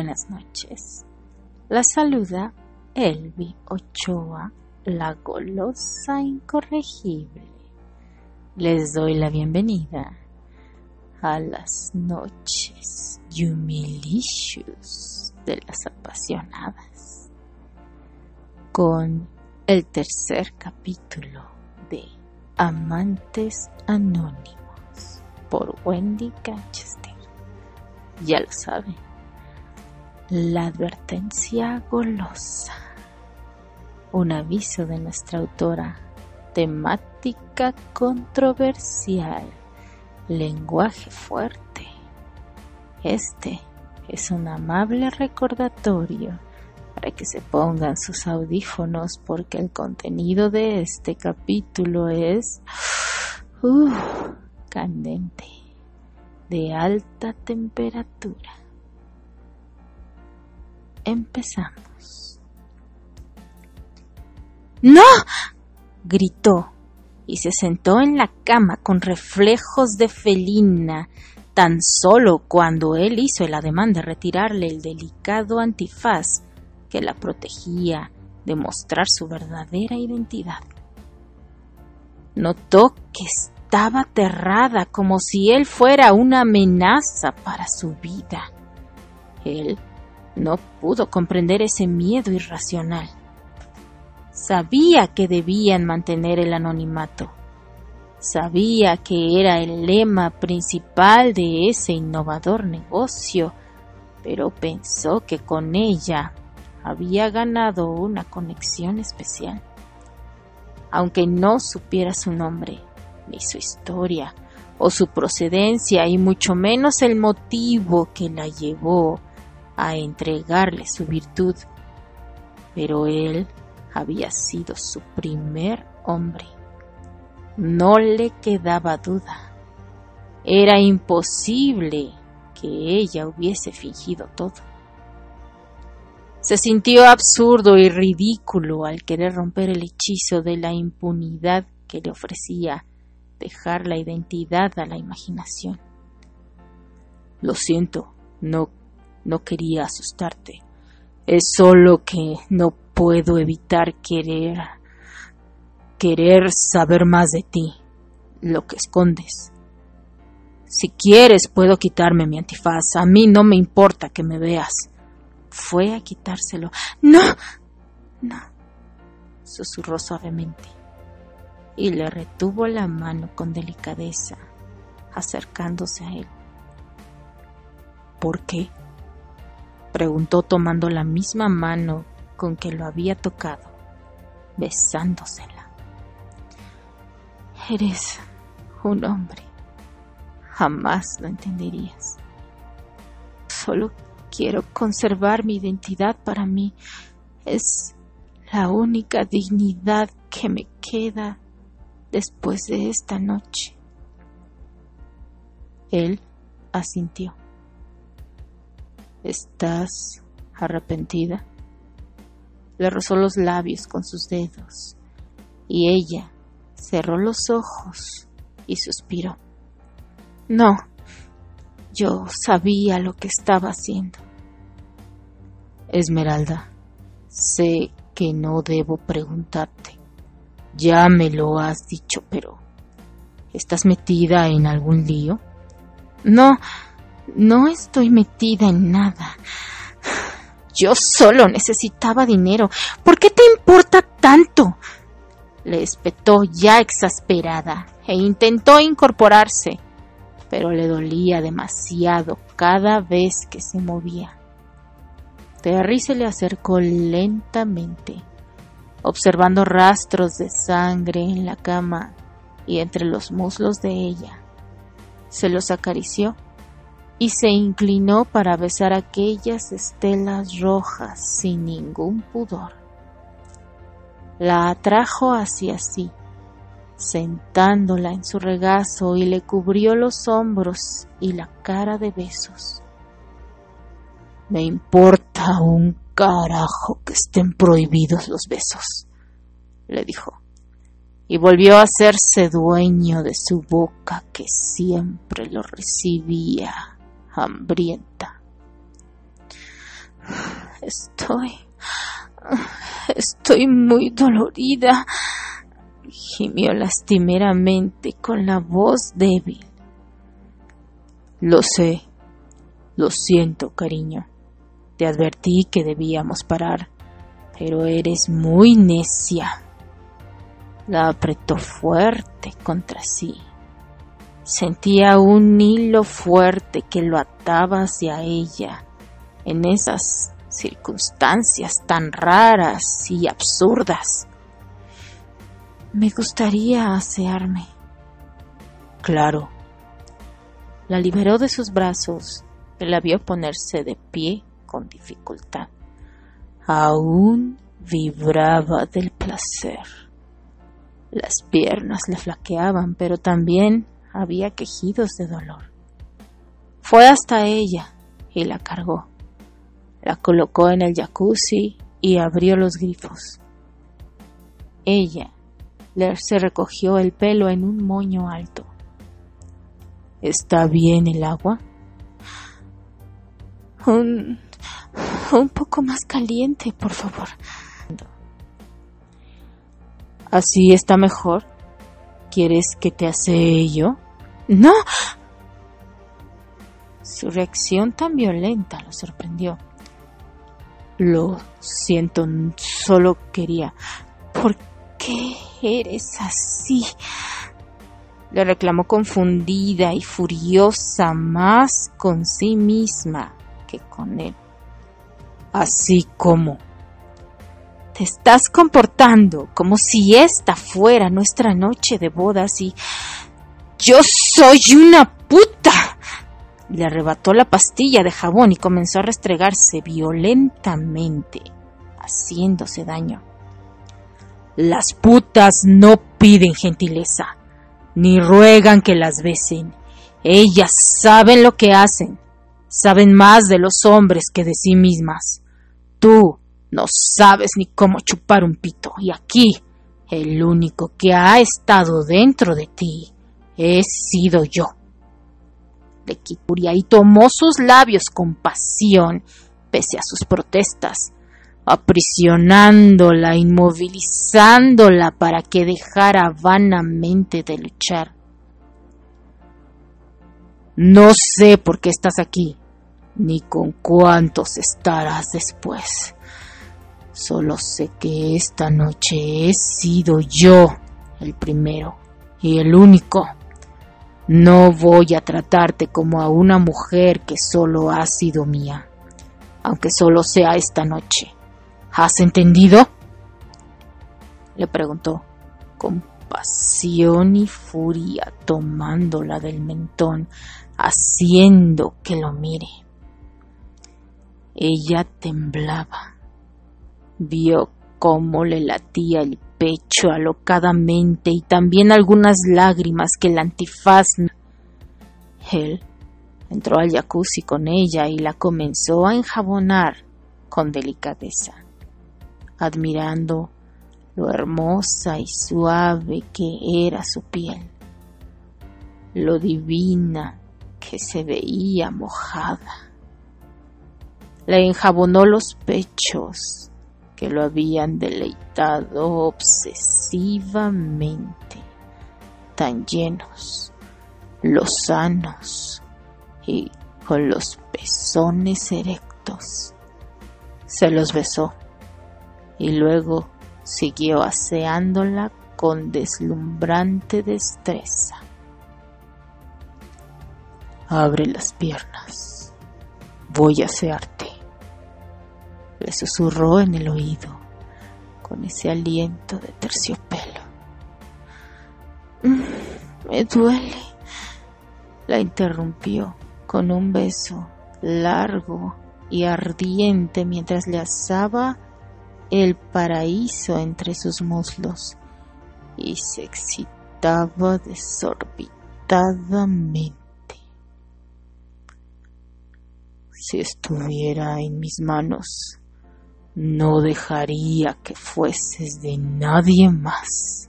Buenas noches. La saluda Elvi Ochoa, la golosa incorregible. Les doy la bienvenida a las noches humilicious de las apasionadas con el tercer capítulo de Amantes Anónimos por Wendy Canchester. Ya lo saben, la advertencia golosa, un aviso de nuestra autora, temática controversial, lenguaje fuerte. Este es un amable recordatorio para que se pongan sus audífonos porque el contenido de este capítulo es uh, candente, de alta temperatura. Empezamos. ¡No! gritó y se sentó en la cama con reflejos de felina tan solo cuando él hizo el ademán de retirarle el delicado antifaz que la protegía de mostrar su verdadera identidad. Notó que estaba aterrada como si él fuera una amenaza para su vida. Él no pudo comprender ese miedo irracional. Sabía que debían mantener el anonimato. Sabía que era el lema principal de ese innovador negocio, pero pensó que con ella había ganado una conexión especial. Aunque no supiera su nombre, ni su historia, o su procedencia, y mucho menos el motivo que la llevó a entregarle su virtud, pero él había sido su primer hombre. No le quedaba duda. Era imposible que ella hubiese fingido todo. Se sintió absurdo y ridículo al querer romper el hechizo de la impunidad que le ofrecía dejar la identidad a la imaginación. Lo siento, no, no quería asustarte. Es solo que no puedo evitar querer querer saber más de ti, lo que escondes. Si quieres puedo quitarme mi antifaz, a mí no me importa que me veas. Fue a quitárselo. No, no, susurró suavemente y le retuvo la mano con delicadeza, acercándose a él. ¿Por qué? Preguntó tomando la misma mano con que lo había tocado, besándosela. Eres un hombre. Jamás lo entenderías. Solo quiero conservar mi identidad para mí. Es la única dignidad que me queda después de esta noche. Él asintió. ¿Estás arrepentida? Le rozó los labios con sus dedos y ella cerró los ojos y suspiró. No, yo sabía lo que estaba haciendo. Esmeralda, sé que no debo preguntarte. Ya me lo has dicho, pero ¿estás metida en algún lío? No, no estoy metida en nada. Yo solo necesitaba dinero. ¿Por qué te importa tanto? Le espetó ya exasperada e intentó incorporarse pero le dolía demasiado cada vez que se movía. Terry se le acercó lentamente, observando rastros de sangre en la cama y entre los muslos de ella. Se los acarició y se inclinó para besar aquellas estelas rojas sin ningún pudor. La atrajo hacia sí sentándola en su regazo y le cubrió los hombros y la cara de besos. Me importa un carajo que estén prohibidos los besos, le dijo, y volvió a hacerse dueño de su boca que siempre lo recibía hambrienta. Estoy... Estoy muy dolorida, gimió lastimeramente con la voz débil. Lo sé, lo siento, cariño. Te advertí que debíamos parar, pero eres muy necia. La apretó fuerte contra sí. Sentía un hilo fuerte que lo ataba hacia ella en esas circunstancias tan raras y absurdas. Me gustaría asearme. Claro. La liberó de sus brazos y la vio ponerse de pie con dificultad. Aún vibraba del placer. Las piernas le flaqueaban, pero también había quejidos de dolor. Fue hasta ella y la cargó. La colocó en el jacuzzi y abrió los grifos. Ella se recogió el pelo en un moño alto. ¿Está bien el agua? Un, un poco más caliente, por favor. ¿Así está mejor? ¿Quieres que te hace yo? No. Su reacción tan violenta lo sorprendió. Lo siento, solo quería. ¿Por qué eres así? Le reclamó confundida y furiosa más con sí misma que con él. Así como estás comportando como si esta fuera nuestra noche de bodas y yo soy una puta. Le arrebató la pastilla de jabón y comenzó a restregarse violentamente, haciéndose daño. Las putas no piden gentileza, ni ruegan que las besen. Ellas saben lo que hacen, saben más de los hombres que de sí mismas. Tú no sabes ni cómo chupar un pito, y aquí el único que ha estado dentro de ti he sido yo de Kipuria y tomó sus labios con pasión, pese a sus protestas, aprisionándola, inmovilizándola para que dejara vanamente de luchar. No sé por qué estás aquí, ni con cuántos estarás después. Solo sé que esta noche he sido yo el primero y el único. No voy a tratarte como a una mujer que solo ha sido mía, aunque solo sea esta noche. ¿Has entendido? Le preguntó, con pasión y furia, tomándola del mentón, haciendo que lo mire. Ella temblaba. Vio cómo le latía el pecho alocadamente y también algunas lágrimas que el antifaz. Él entró al jacuzzi con ella y la comenzó a enjabonar con delicadeza, admirando lo hermosa y suave que era su piel, lo divina que se veía mojada. Le enjabonó los pechos, que lo habían deleitado obsesivamente, tan llenos, lozanos y con los pezones erectos. Se los besó y luego siguió aseándola con deslumbrante destreza. Abre las piernas. Voy a asearte susurró en el oído con ese aliento de terciopelo. Mm, me duele, la interrumpió con un beso largo y ardiente mientras le asaba el paraíso entre sus muslos y se excitaba desorbitadamente. Si estuviera en mis manos, no dejaría que fueses de nadie más.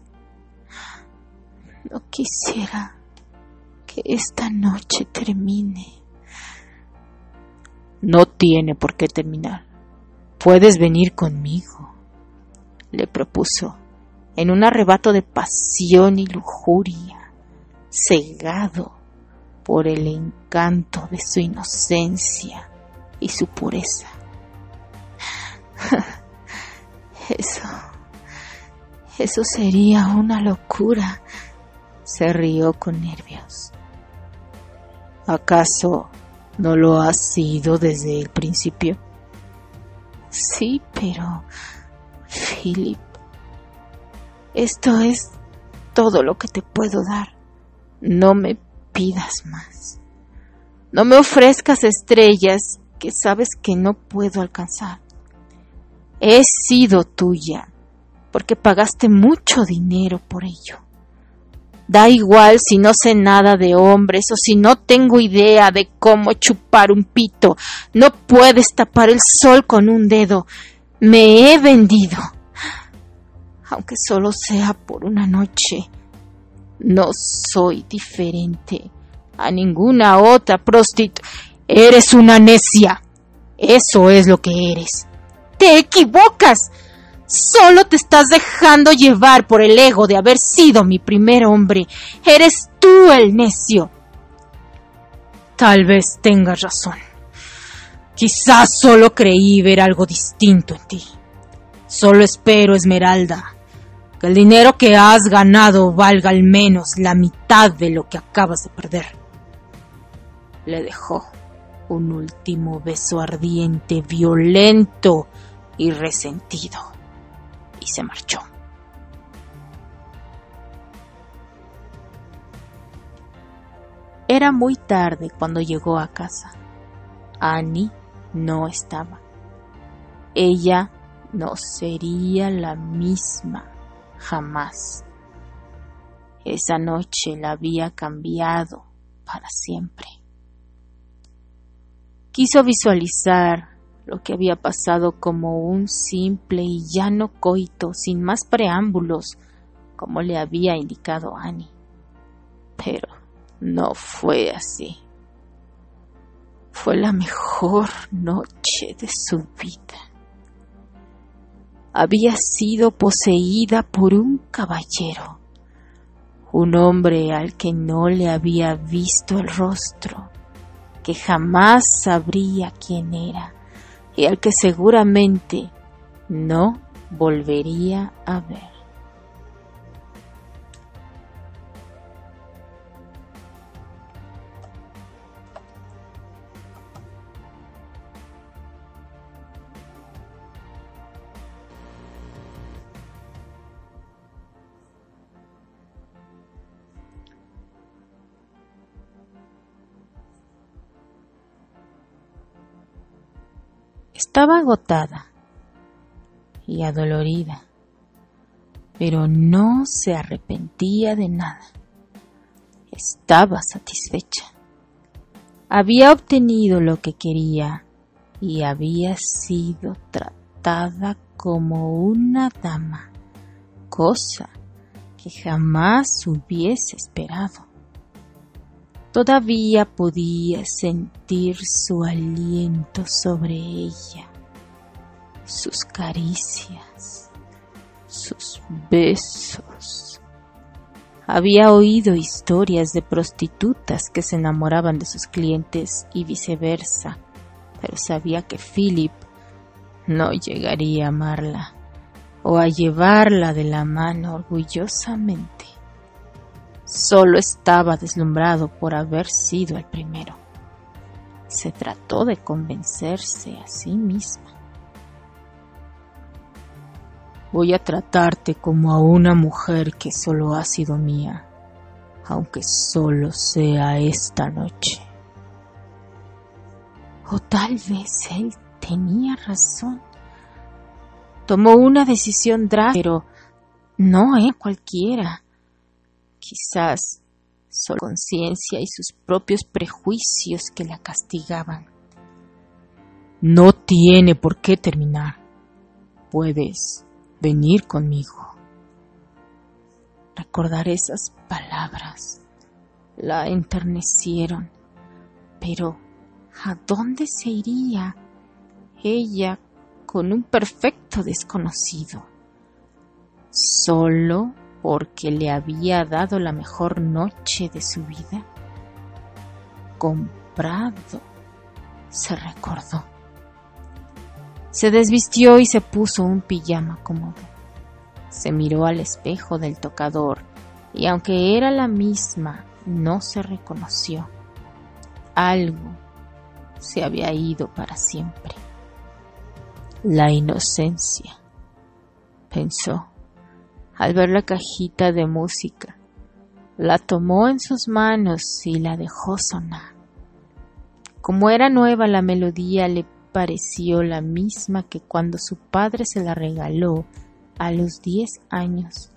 No quisiera que esta noche termine. No tiene por qué terminar. Puedes venir conmigo, le propuso, en un arrebato de pasión y lujuria, cegado por el encanto de su inocencia y su pureza. Eso, eso sería una locura, se rió con nervios. ¿Acaso no lo ha sido desde el principio? Sí, pero... Philip, esto es todo lo que te puedo dar. No me pidas más. No me ofrezcas estrellas que sabes que no puedo alcanzar. He sido tuya porque pagaste mucho dinero por ello. Da igual si no sé nada de hombres o si no tengo idea de cómo chupar un pito. No puedes tapar el sol con un dedo. Me he vendido. Aunque solo sea por una noche. No soy diferente a ninguna otra prostituta. Eres una necia. Eso es lo que eres. Te equivocas. Solo te estás dejando llevar por el ego de haber sido mi primer hombre. Eres tú el necio. Tal vez tengas razón. Quizás solo creí ver algo distinto en ti. Solo espero, Esmeralda, que el dinero que has ganado valga al menos la mitad de lo que acabas de perder. Le dejó un último beso ardiente, violento y resentido y se marchó. Era muy tarde cuando llegó a casa. Annie no estaba. Ella no sería la misma jamás. Esa noche la había cambiado para siempre. Quiso visualizar lo que había pasado como un simple y llano coito sin más preámbulos, como le había indicado Annie. Pero no fue así. Fue la mejor noche de su vida. Había sido poseída por un caballero, un hombre al que no le había visto el rostro, que jamás sabría quién era y al que seguramente no volvería a ver. Estaba agotada y adolorida, pero no se arrepentía de nada. Estaba satisfecha. Había obtenido lo que quería y había sido tratada como una dama, cosa que jamás hubiese esperado. Todavía podía sentir su aliento sobre ella, sus caricias, sus besos. Había oído historias de prostitutas que se enamoraban de sus clientes y viceversa, pero sabía que Philip no llegaría a amarla o a llevarla de la mano orgullosamente. Solo estaba deslumbrado por haber sido el primero. Se trató de convencerse a sí misma. Voy a tratarte como a una mujer que solo ha sido mía, aunque solo sea esta noche. O tal vez él tenía razón. Tomó una decisión drástica, pero no es cualquiera quizás solo conciencia y sus propios prejuicios que la castigaban. No tiene por qué terminar. Puedes venir conmigo. Recordar esas palabras la enternecieron. Pero, ¿a dónde se iría ella con un perfecto desconocido, solo porque le había dado la mejor noche de su vida. Comprado, se recordó. Se desvistió y se puso un pijama cómodo. Se miró al espejo del tocador y aunque era la misma, no se reconoció. Algo se había ido para siempre. La inocencia, pensó, al ver la cajita de música. La tomó en sus manos y la dejó sonar. Como era nueva la melodía le pareció la misma que cuando su padre se la regaló a los diez años.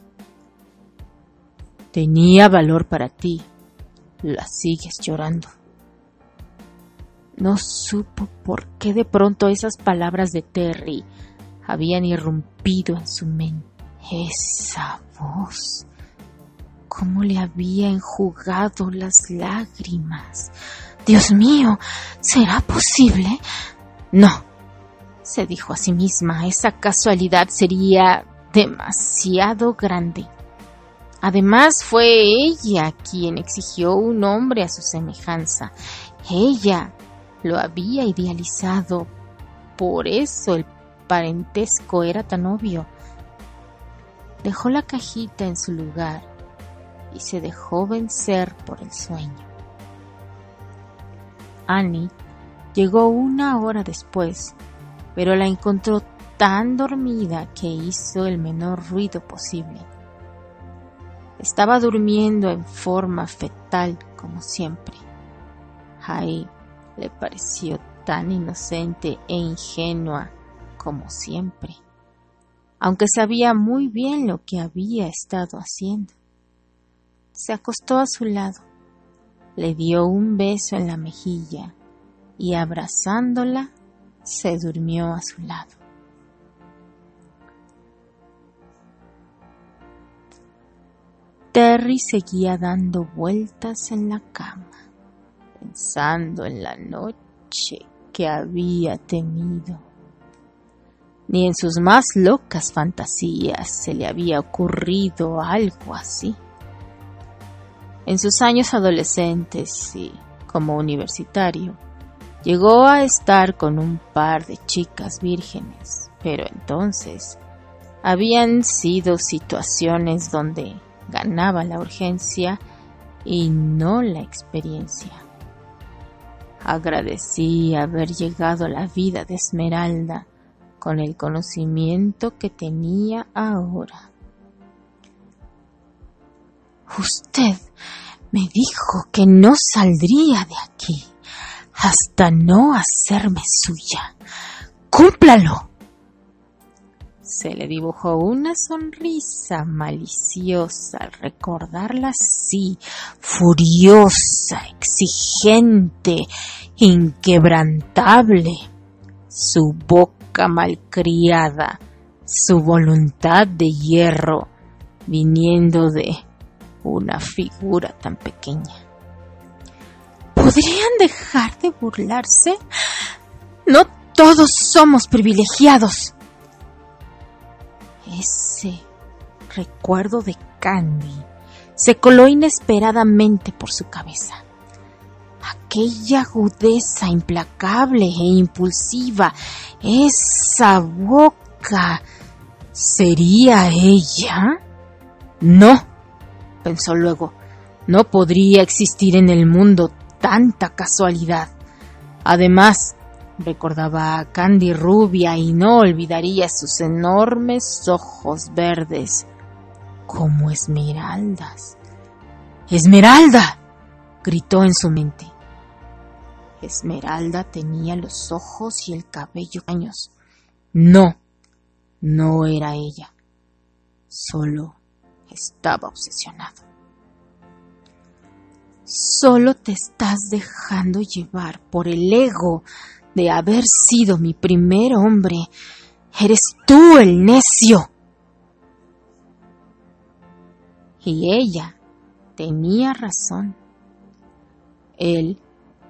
Tenía valor para ti, la sigues llorando. No supo por qué de pronto esas palabras de Terry habían irrumpido en su mente. Esa voz, cómo le había enjugado las lágrimas. Dios mío, ¿será posible? No, se dijo a sí misma, esa casualidad sería demasiado grande. Además fue ella quien exigió un hombre a su semejanza. Ella lo había idealizado. Por eso el parentesco era tan obvio. Dejó la cajita en su lugar y se dejó vencer por el sueño. Annie llegó una hora después, pero la encontró tan dormida que hizo el menor ruido posible. Estaba durmiendo en forma fetal como siempre. Ahí le pareció tan inocente e ingenua como siempre, aunque sabía muy bien lo que había estado haciendo. Se acostó a su lado, le dio un beso en la mejilla y abrazándola se durmió a su lado. Terry seguía dando vueltas en la cama pensando en la noche que había tenido. Ni en sus más locas fantasías se le había ocurrido algo así. En sus años adolescentes y como universitario, llegó a estar con un par de chicas vírgenes, pero entonces habían sido situaciones donde ganaba la urgencia y no la experiencia. Agradecí haber llegado a la vida de Esmeralda con el conocimiento que tenía ahora. Usted me dijo que no saldría de aquí hasta no hacerme suya. ¡Cúmplalo! Se le dibujó una sonrisa maliciosa al recordarla así, furiosa, exigente, inquebrantable. Su boca malcriada, su voluntad de hierro, viniendo de una figura tan pequeña. ¿Podrían dejar de burlarse? No todos somos privilegiados. Ese recuerdo de Candy se coló inesperadamente por su cabeza. Aquella agudeza implacable e impulsiva, esa boca, ¿sería ella? No, pensó luego, no podría existir en el mundo tanta casualidad. Además, Recordaba a Candy rubia y no olvidaría sus enormes ojos verdes como esmeraldas. ¡Esmeralda! gritó en su mente. Esmeralda tenía los ojos y el cabello años. No, no era ella. Solo estaba obsesionado. Solo te estás dejando llevar por el ego de haber sido mi primer hombre. Eres tú el necio. Y ella tenía razón. Él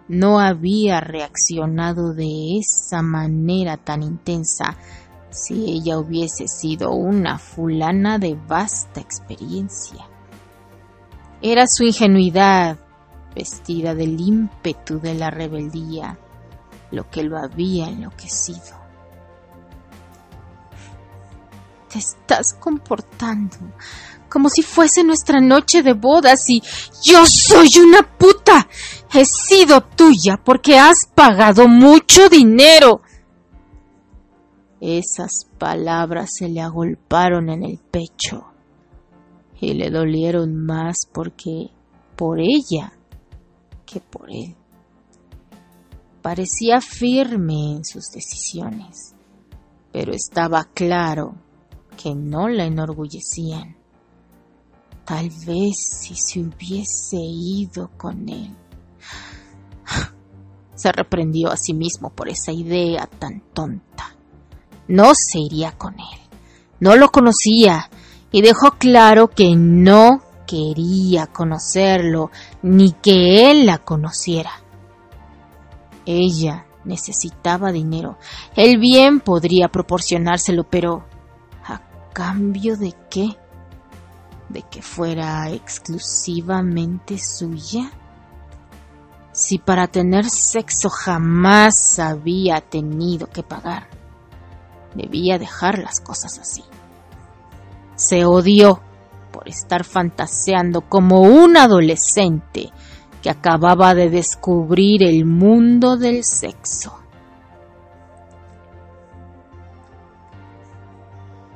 no había reaccionado de esa manera tan intensa si ella hubiese sido una fulana de vasta experiencia. Era su ingenuidad, vestida del ímpetu de la rebeldía, lo que lo había enloquecido. Te estás comportando como si fuese nuestra noche de bodas y yo soy una puta. He sido tuya porque has pagado mucho dinero. Esas palabras se le agolparon en el pecho y le dolieron más porque por ella que por él. Parecía firme en sus decisiones, pero estaba claro que no la enorgullecían. Tal vez si se hubiese ido con él. Se reprendió a sí mismo por esa idea tan tonta. No se iría con él. No lo conocía y dejó claro que no quería conocerlo ni que él la conociera. Ella necesitaba dinero. Él bien podría proporcionárselo, pero ¿a cambio de qué? ¿De que fuera exclusivamente suya? Si para tener sexo jamás había tenido que pagar, debía dejar las cosas así. Se odió por estar fantaseando como un adolescente que acababa de descubrir el mundo del sexo.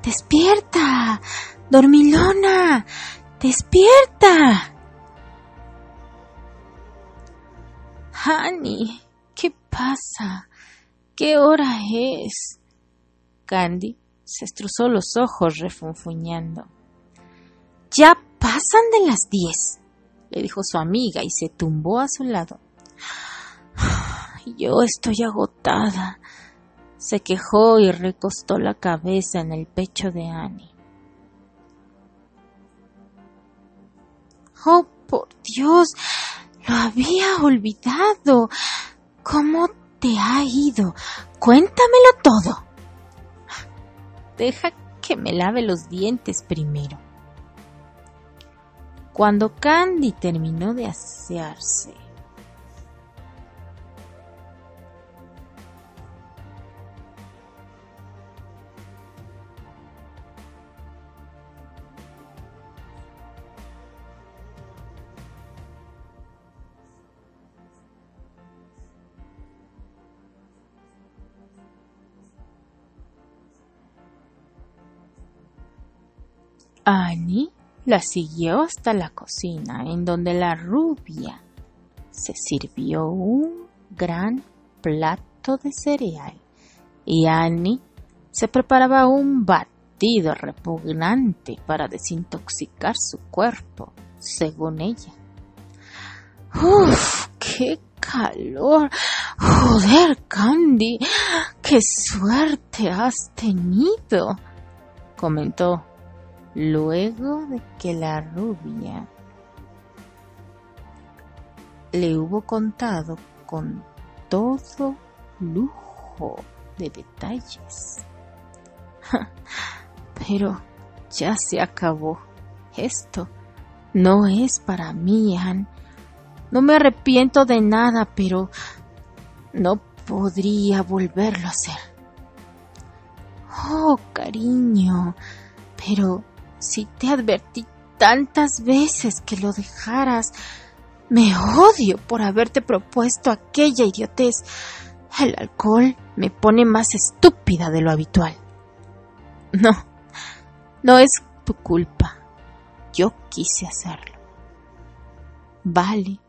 Despierta, dormilona, despierta. Honey, ¿qué pasa? ¿Qué hora es? Candy se estruzó los ojos refunfuñando. Ya pasan de las diez, le dijo su amiga y se tumbó a su lado. Yo estoy agotada, se quejó y recostó la cabeza en el pecho de Annie. Oh, por Dios, lo había olvidado. ¿Cómo te ha ido? Cuéntamelo todo. Deja que me lave los dientes primero. Cuando Candy terminó de asearse, Annie la siguió hasta la cocina, en donde la rubia se sirvió un gran plato de cereal y Annie se preparaba un batido repugnante para desintoxicar su cuerpo, según ella. ¡Uf! ¡Qué calor! ¡Joder, Candy! ¡Qué suerte has tenido! comentó luego de que la rubia le hubo contado con todo lujo de detalles. Pero ya se acabó. Esto no es para mí, Anne. No me arrepiento de nada, pero no podría volverlo a hacer. Oh, cariño, pero si te advertí tantas veces que lo dejaras, me odio por haberte propuesto aquella idiotez. El alcohol me pone más estúpida de lo habitual. No, no es tu culpa. Yo quise hacerlo. Vale.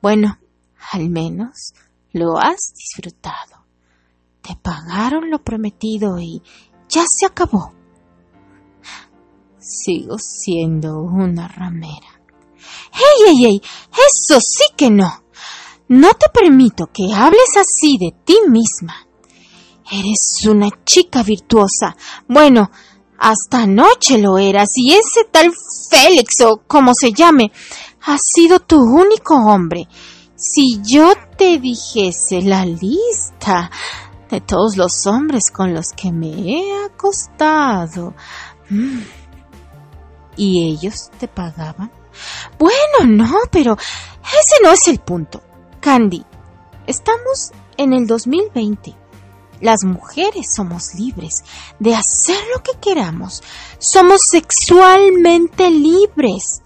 Bueno, al menos lo has disfrutado. Te pagaron lo prometido y ya se acabó sigo siendo una ramera. ¡Ey, ey, ey! Eso sí que no. No te permito que hables así de ti misma. Eres una chica virtuosa. Bueno, hasta anoche lo eras y ese tal Félix o como se llame ha sido tu único hombre. Si yo te dijese la lista de todos los hombres con los que me he acostado. Mm, ¿Y ellos te pagaban? Bueno, no, pero ese no es el punto. Candy, estamos en el 2020. Las mujeres somos libres de hacer lo que queramos. Somos sexualmente libres.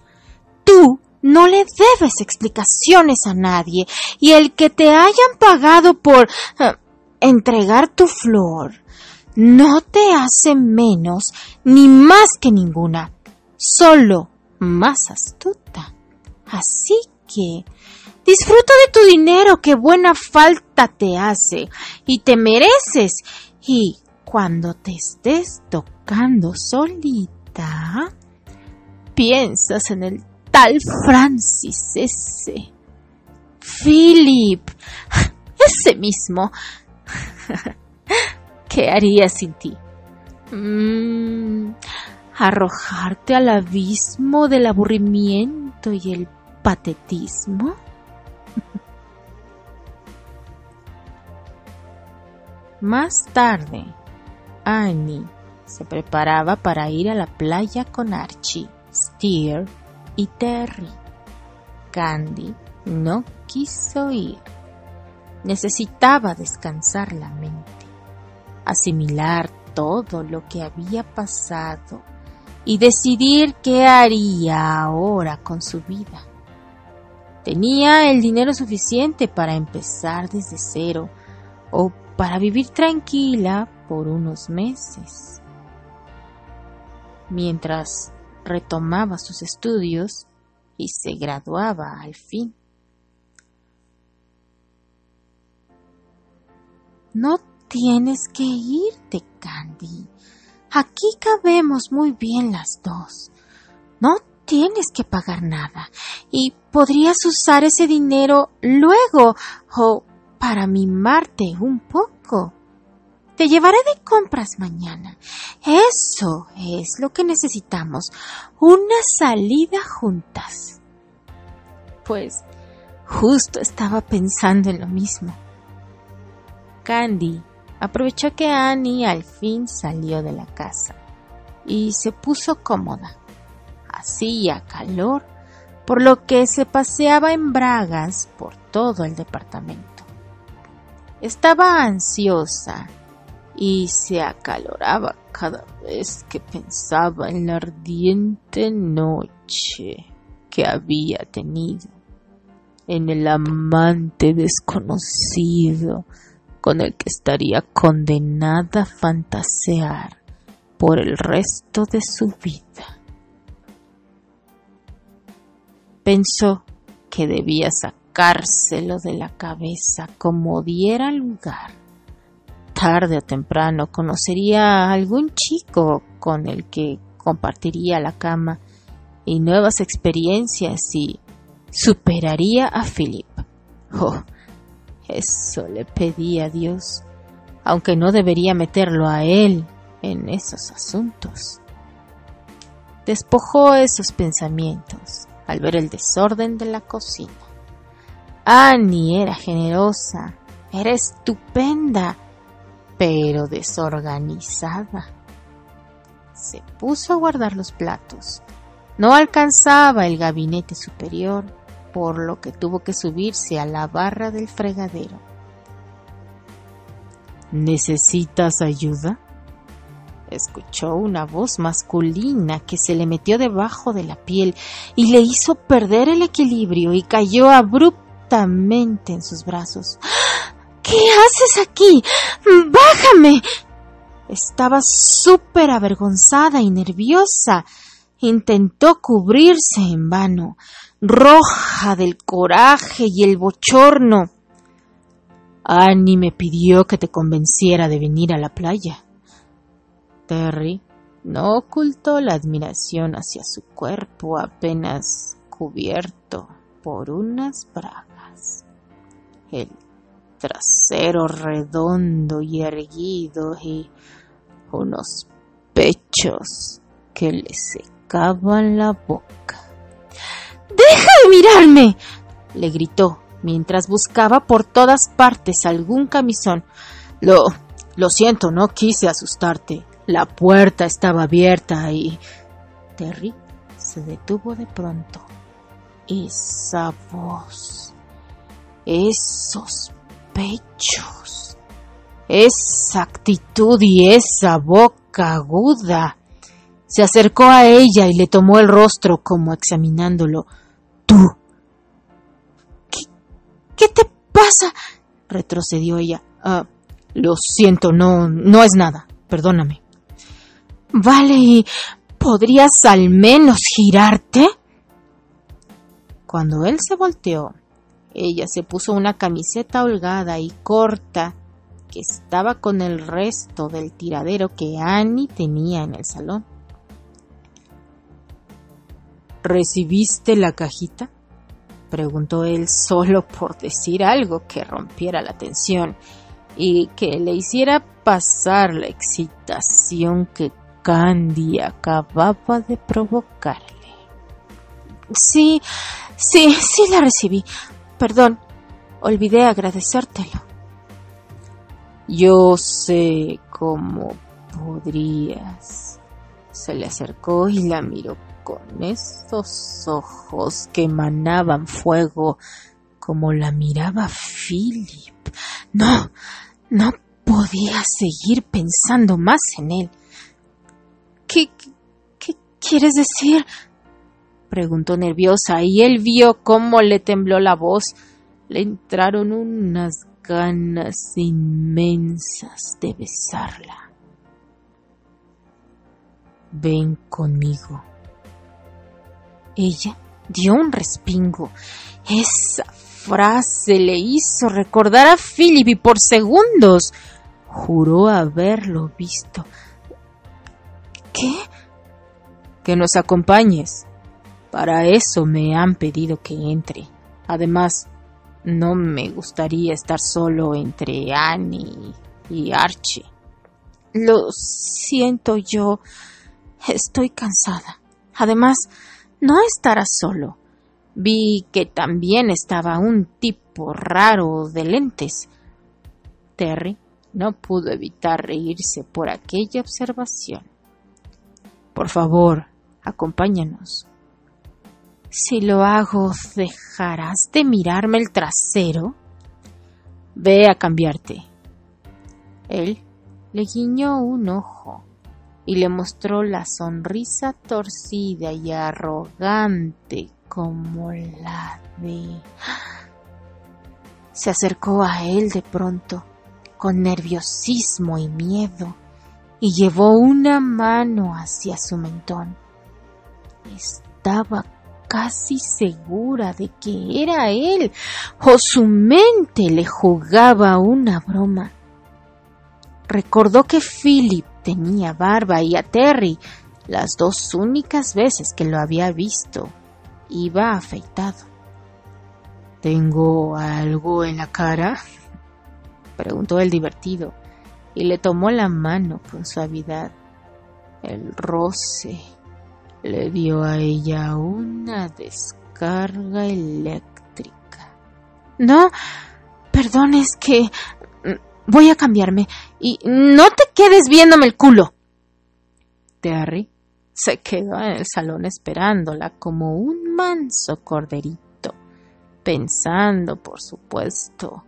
Tú no le debes explicaciones a nadie y el que te hayan pagado por eh, entregar tu flor no te hace menos ni más que ninguna, solo más astuta. Así que disfruta de tu dinero que buena falta te hace y te mereces. Y cuando te estés tocando solita, piensas en el tal Francis ese. Philip, ese mismo. ¿Qué haría sin ti? Mm, arrojarte al abismo del aburrimiento y el patetismo. Más tarde, Annie se preparaba para ir a la playa con Archie, Steer y Terry. Candy no quiso ir. Necesitaba descansar la mente, asimilar todo lo que había pasado y decidir qué haría ahora con su vida. Tenía el dinero suficiente para empezar desde cero o para vivir tranquila por unos meses. Mientras retomaba sus estudios y se graduaba al fin. No tienes que irte, Candy. Aquí cabemos muy bien las dos. No tienes que pagar nada y podrías usar ese dinero luego o para mimarte un poco. Te llevaré de compras mañana. Eso es lo que necesitamos. Una salida juntas. Pues justo estaba pensando en lo mismo. Candy aprovechó que Annie al fin salió de la casa y se puso cómoda. Hacía calor, por lo que se paseaba en bragas por todo el departamento. Estaba ansiosa y se acaloraba cada vez que pensaba en la ardiente noche que había tenido, en el amante desconocido con el que estaría condenada a fantasear por el resto de su vida. Pensó que debía sacárselo de la cabeza como diera lugar. Tarde o temprano conocería a algún chico con el que compartiría la cama y nuevas experiencias y superaría a Philip. Oh, eso le pedía a Dios, aunque no debería meterlo a él en esos asuntos. Despojó esos pensamientos al ver el desorden de la cocina. Annie era generosa, era estupenda, pero desorganizada. Se puso a guardar los platos. No alcanzaba el gabinete superior por lo que tuvo que subirse a la barra del fregadero. ¿Necesitas ayuda? Escuchó una voz masculina que se le metió debajo de la piel y le hizo perder el equilibrio y cayó abruptamente en sus brazos. ¿Qué haces aquí? Bájame. Estaba súper avergonzada y nerviosa. Intentó cubrirse en vano roja del coraje y el bochorno. Annie me pidió que te convenciera de venir a la playa. Terry no ocultó la admiración hacia su cuerpo apenas cubierto por unas bragas. El trasero redondo y erguido y unos pechos que le secaban la boca. ¡Deja de mirarme! le gritó, mientras buscaba por todas partes algún camisón. Lo, lo siento, no quise asustarte. La puerta estaba abierta y... Terry se detuvo de pronto. Esa voz, esos pechos, esa actitud y esa boca aguda. Se acercó a ella y le tomó el rostro como examinándolo. Tú. ¿Qué, te pasa? retrocedió ella. Ah, lo siento, no, no es nada. Perdóname. Vale, ¿y podrías al menos girarte? Cuando él se volteó, ella se puso una camiseta holgada y corta que estaba con el resto del tiradero que Annie tenía en el salón. ¿Recibiste la cajita? preguntó él solo por decir algo que rompiera la tensión y que le hiciera pasar la excitación que Candy acababa de provocarle. Sí, sí, sí la recibí. Perdón, olvidé agradecértelo. Yo sé cómo podrías. Se le acercó y la miró con esos ojos que emanaban fuego como la miraba Philip. No, no podía seguir pensando más en él. ¿Qué, qué quieres decir? preguntó nerviosa y él vio cómo le tembló la voz. Le entraron unas ganas inmensas de besarla. Ven conmigo. Ella dio un respingo. Esa frase le hizo recordar a Philip y por segundos juró haberlo visto. ¿Qué? Que nos acompañes. Para eso me han pedido que entre. Además, no me gustaría estar solo entre Annie y Archie. Lo siento yo. Estoy cansada. Además, no estarás solo. Vi que también estaba un tipo raro de lentes. Terry no pudo evitar reírse por aquella observación. Por favor, acompáñanos. Si lo hago, ¿dejarás de mirarme el trasero? Ve a cambiarte. Él le guiñó un ojo y le mostró la sonrisa torcida y arrogante como la de... Se acercó a él de pronto, con nerviosismo y miedo y llevó una mano hacia su mentón. Estaba casi segura de que era él o su mente le jugaba una broma. Recordó que Philip tenía barba y a Terry, las dos únicas veces que lo había visto, iba afeitado. ¿Tengo algo en la cara? preguntó el divertido y le tomó la mano con suavidad. El roce le dio a ella una descarga eléctrica. No, perdón, es que mm, voy a cambiarme y no te quedes viéndome el culo. Terry se quedó en el salón esperándola como un manso corderito, pensando, por supuesto,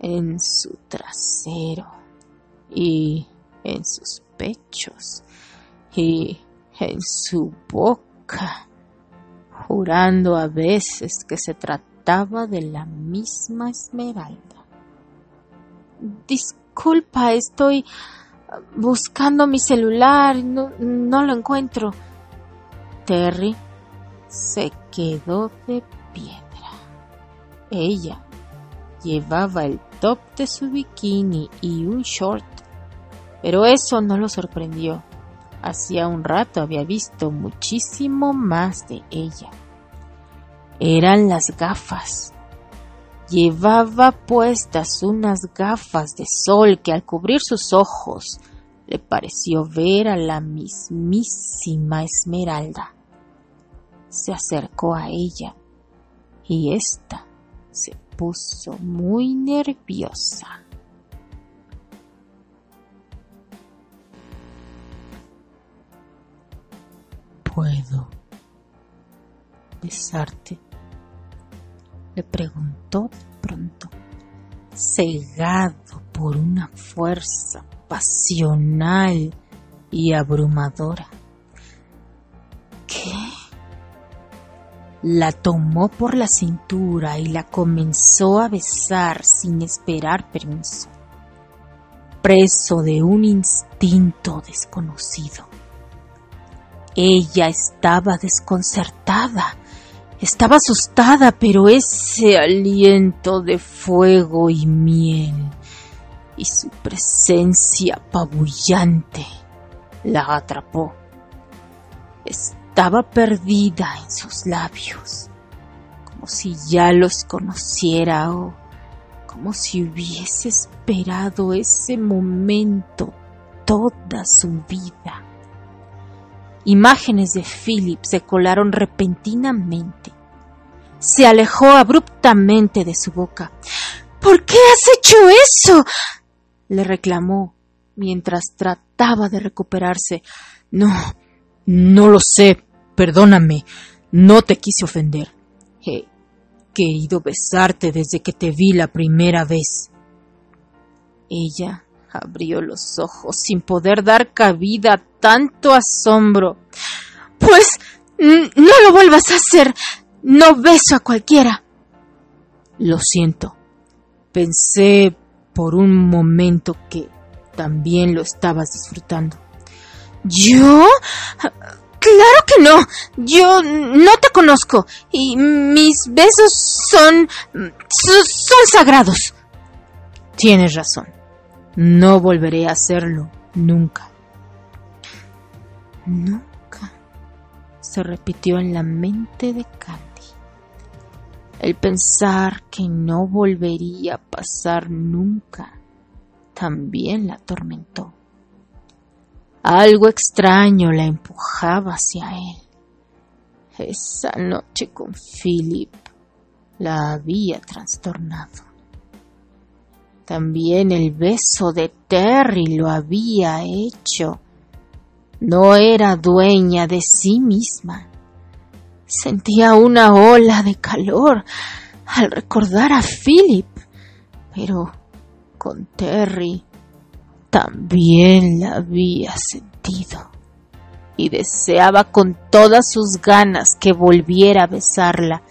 en su trasero y en sus pechos y en su boca, jurando a veces que se trataba de la misma esmeralda. Disculpa, estoy buscando mi celular, no, no lo encuentro. Terry se quedó de piedra. Ella llevaba el top de su bikini y un short pero eso no lo sorprendió. Hacía un rato había visto muchísimo más de ella. Eran las gafas. Llevaba puestas unas gafas de sol que al cubrir sus ojos le pareció ver a la mismísima Esmeralda. Se acercó a ella y ésta se puso muy nerviosa. ¿Puedo besarte? Le preguntó de pronto, cegado por una fuerza pasional y abrumadora. ¿Qué? La tomó por la cintura y la comenzó a besar sin esperar permiso, preso de un instinto desconocido. Ella estaba desconcertada, estaba asustada, pero ese aliento de fuego y miel y su presencia apabullante la atrapó. Estaba perdida en sus labios, como si ya los conociera o como si hubiese esperado ese momento toda su vida. Imágenes de Philip se colaron repentinamente. Se alejó abruptamente de su boca. ¿Por qué has hecho eso? le reclamó mientras trataba de recuperarse. No, no lo sé, perdóname, no te quise ofender. He querido besarte desde que te vi la primera vez. Ella Abrió los ojos sin poder dar cabida a tanto asombro. Pues no lo vuelvas a hacer. No beso a cualquiera. Lo siento. Pensé por un momento que también lo estabas disfrutando. ¿Yo? Claro que no. Yo no te conozco y mis besos son son sagrados. Tienes razón. No volveré a hacerlo nunca. Nunca. Se repitió en la mente de Candy. El pensar que no volvería a pasar nunca también la atormentó. Algo extraño la empujaba hacia él. Esa noche con Philip la había trastornado. También el beso de Terry lo había hecho. No era dueña de sí misma. Sentía una ola de calor al recordar a Philip, pero con Terry también la había sentido y deseaba con todas sus ganas que volviera a besarla,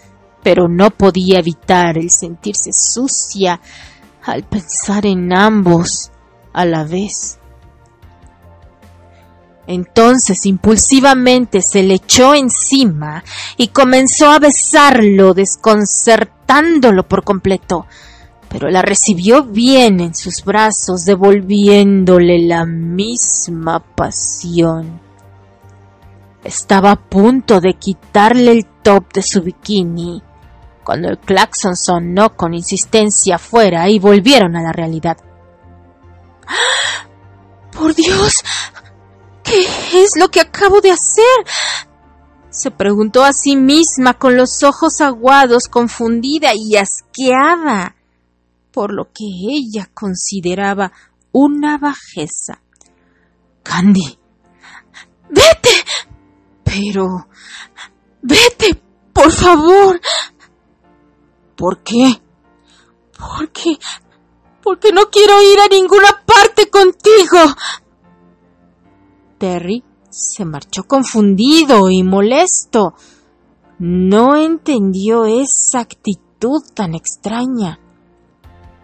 pero no podía evitar el sentirse sucia al pensar en ambos a la vez. Entonces impulsivamente se le echó encima y comenzó a besarlo, desconcertándolo por completo, pero la recibió bien en sus brazos, devolviéndole la misma pasión. Estaba a punto de quitarle el top de su bikini cuando el claxon sonó con insistencia afuera y volvieron a la realidad. ¡Por Dios! ¿Qué es lo que acabo de hacer? Se preguntó a sí misma con los ojos aguados, confundida y asqueada por lo que ella consideraba una bajeza. Candy, vete. Pero... vete, por favor. ¿Por qué? Porque... porque no quiero ir a ninguna parte contigo. Terry se marchó confundido y molesto. No entendió esa actitud tan extraña.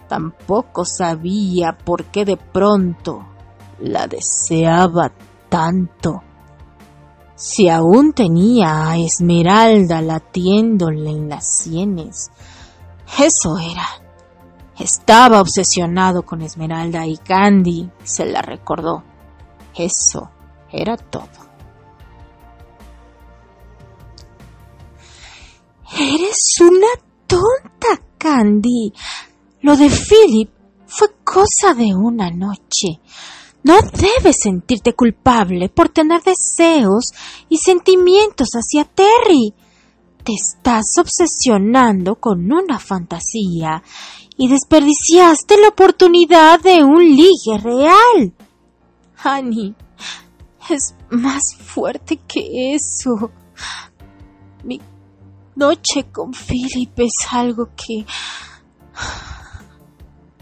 Tampoco sabía por qué de pronto la deseaba tanto. Si aún tenía a Esmeralda latiéndole en las sienes, eso era. Estaba obsesionado con Esmeralda y Candy se la recordó. Eso era todo. Eres una tonta, Candy. Lo de Philip fue cosa de una noche. No debes sentirte culpable por tener deseos y sentimientos hacia Terry. te estás obsesionando con una fantasía y desperdiciaste la oportunidad de un ligue real. Annie, es más fuerte que eso. Mi noche con Philip es algo que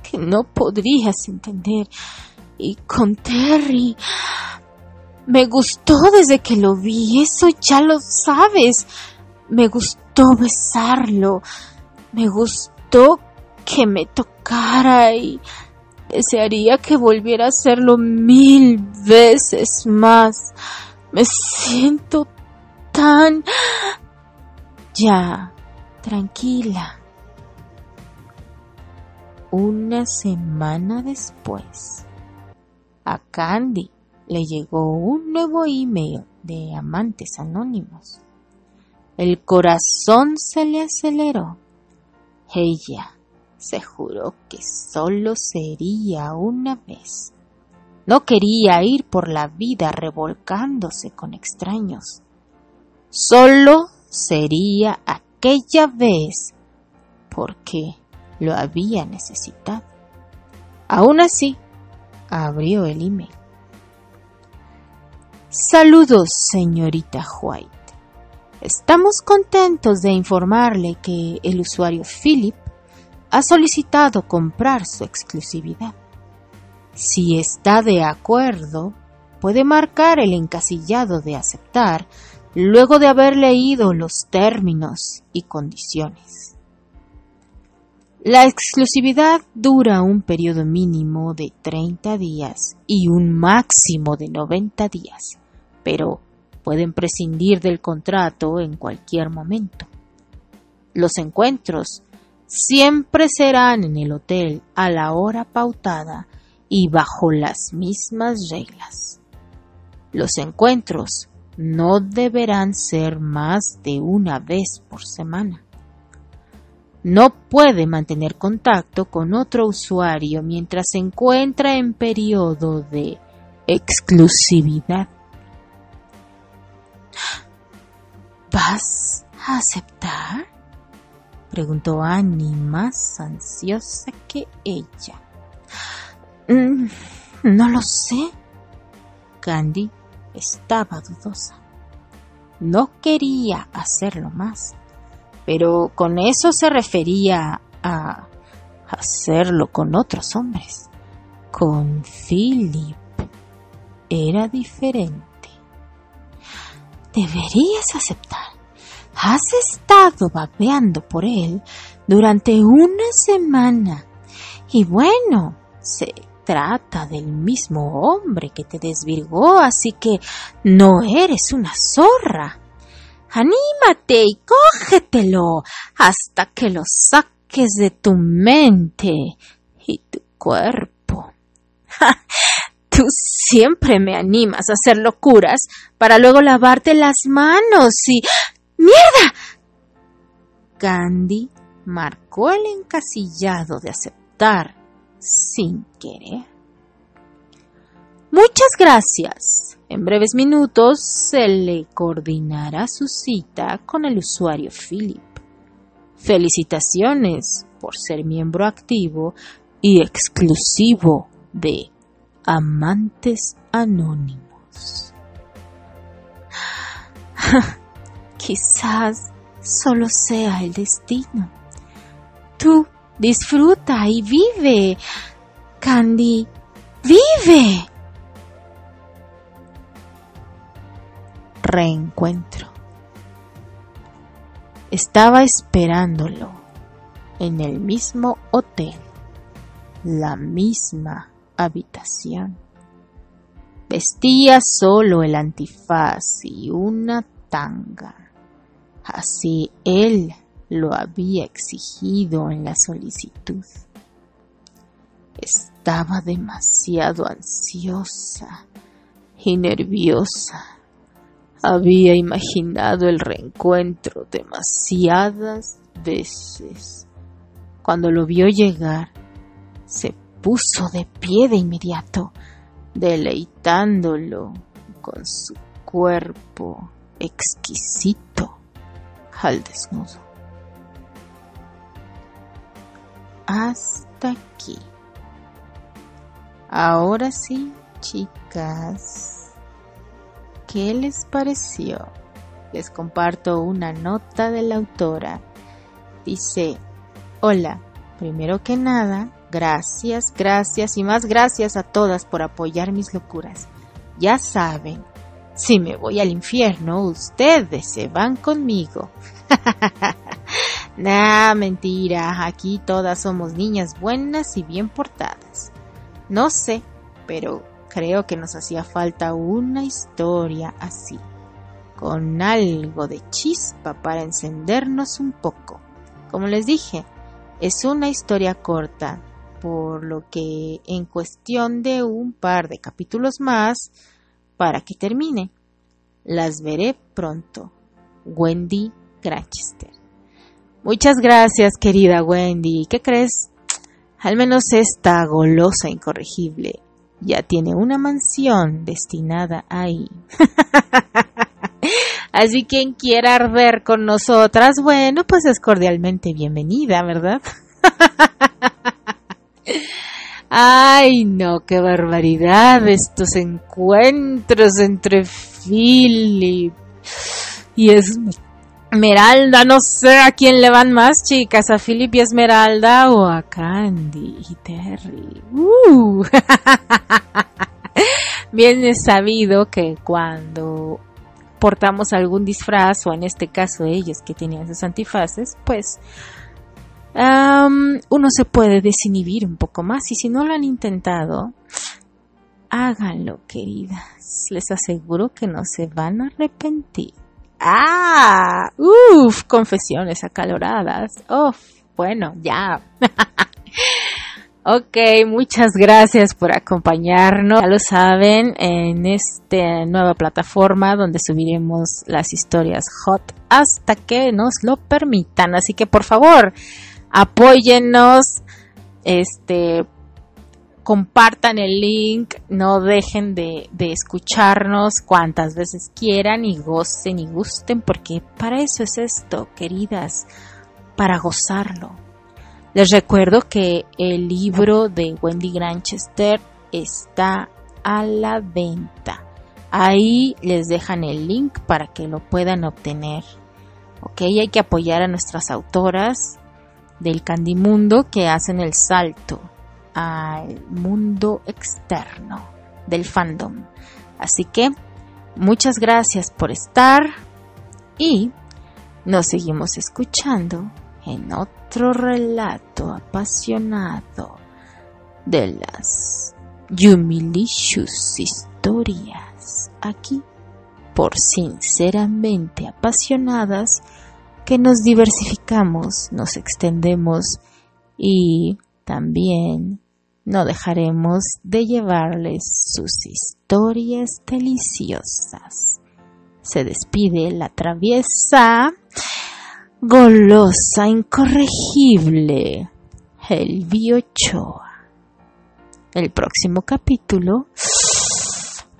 que no podrías entender. Y con Terry me gustó desde que lo vi, eso ya lo sabes. Me gustó besarlo, me gustó que me tocara y desearía que volviera a hacerlo mil veces más. Me siento tan... Ya, tranquila. Una semana después, a Candy le llegó un nuevo email de amantes anónimos. El corazón se le aceleró. Ella se juró que solo sería una vez. No quería ir por la vida revolcándose con extraños. Solo sería aquella vez porque lo había necesitado. Aún así, abrió el email. Saludos, señorita White. Estamos contentos de informarle que el usuario Philip ha solicitado comprar su exclusividad. Si está de acuerdo, puede marcar el encasillado de aceptar luego de haber leído los términos y condiciones. La exclusividad dura un periodo mínimo de 30 días y un máximo de 90 días, pero pueden prescindir del contrato en cualquier momento. Los encuentros siempre serán en el hotel a la hora pautada y bajo las mismas reglas. Los encuentros no deberán ser más de una vez por semana no puede mantener contacto con otro usuario mientras se encuentra en periodo de exclusividad. ¿Vas a aceptar? Preguntó Annie más ansiosa que ella. Mm, no lo sé. Candy estaba dudosa. No quería hacerlo más pero con eso se refería a hacerlo con otros hombres. Con Philip era diferente. Deberías aceptar. Has estado babeando por él durante una semana. Y bueno, se trata del mismo hombre que te desvirgó, así que no eres una zorra. Anímate y cógetelo hasta que lo saques de tu mente y tu cuerpo. Tú siempre me animas a hacer locuras para luego lavarte las manos y... ¡Mierda! Candy marcó el encasillado de aceptar sin querer. Muchas gracias. En breves minutos se le coordinará su cita con el usuario Philip. Felicitaciones por ser miembro activo y exclusivo de Amantes Anónimos. Quizás solo sea el destino. Tú disfruta y vive. Candy, vive. reencuentro. Estaba esperándolo en el mismo hotel, la misma habitación. Vestía solo el antifaz y una tanga. Así él lo había exigido en la solicitud. Estaba demasiado ansiosa y nerviosa había imaginado el reencuentro demasiadas veces. Cuando lo vio llegar, se puso de pie de inmediato, deleitándolo con su cuerpo exquisito. Al desnudo. Hasta aquí. Ahora sí, chicas, ¿qué les pareció? Les comparto una nota de la autora. Dice, hola, primero que nada, gracias, gracias y más gracias a todas por apoyar mis locuras. Ya saben, si me voy al infierno, ustedes se van conmigo. nah, mentira, aquí todas somos niñas buenas y bien portadas. No sé, pero creo que nos hacía falta una historia así, con algo de chispa para encendernos un poco. Como les dije, es una historia corta, por lo que en cuestión de un par de capítulos más, para que termine, las veré pronto. Wendy Granchester. Muchas gracias, querida Wendy. ¿Qué crees? Al menos esta golosa incorregible ya tiene una mansión destinada ahí. Así quien quiera arder con nosotras, bueno, pues es cordialmente bienvenida, ¿verdad? Ay, no, qué barbaridad estos encuentros entre Philip y es Esmeralda, no sé a quién le van más, chicas, a Philip y Esmeralda o a Candy y Terry. Uh. Bien es sabido que cuando portamos algún disfraz, o en este caso ellos que tenían sus antifaces, pues uno se puede desinhibir un poco más y si no lo han intentado, háganlo, queridas. Les aseguro que no se van a arrepentir. Ah, uff, confesiones acaloradas. Uf, bueno, ya. ok, muchas gracias por acompañarnos. Ya lo saben, en esta nueva plataforma donde subiremos las historias hot hasta que nos lo permitan. Así que por favor, apóyennos. Este, compartan el link, no dejen de, escucharnos cuantas veces quieran y gocen y gusten, porque para eso es esto, queridas, para gozarlo. Les recuerdo que el libro de Wendy Granchester está a la venta. Ahí les dejan el link para que lo puedan obtener. Ok, hay que apoyar a nuestras autoras del Candimundo que hacen el salto al mundo externo del fandom. Así que muchas gracias por estar y nos seguimos escuchando en otro relato apasionado de las Yumilicious historias aquí por sinceramente apasionadas que nos diversificamos, nos extendemos y también no dejaremos de llevarles sus historias deliciosas. Se despide la traviesa, golosa, incorregible, el Biochoa. El próximo capítulo,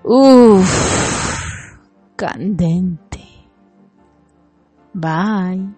uff, candente. Bye.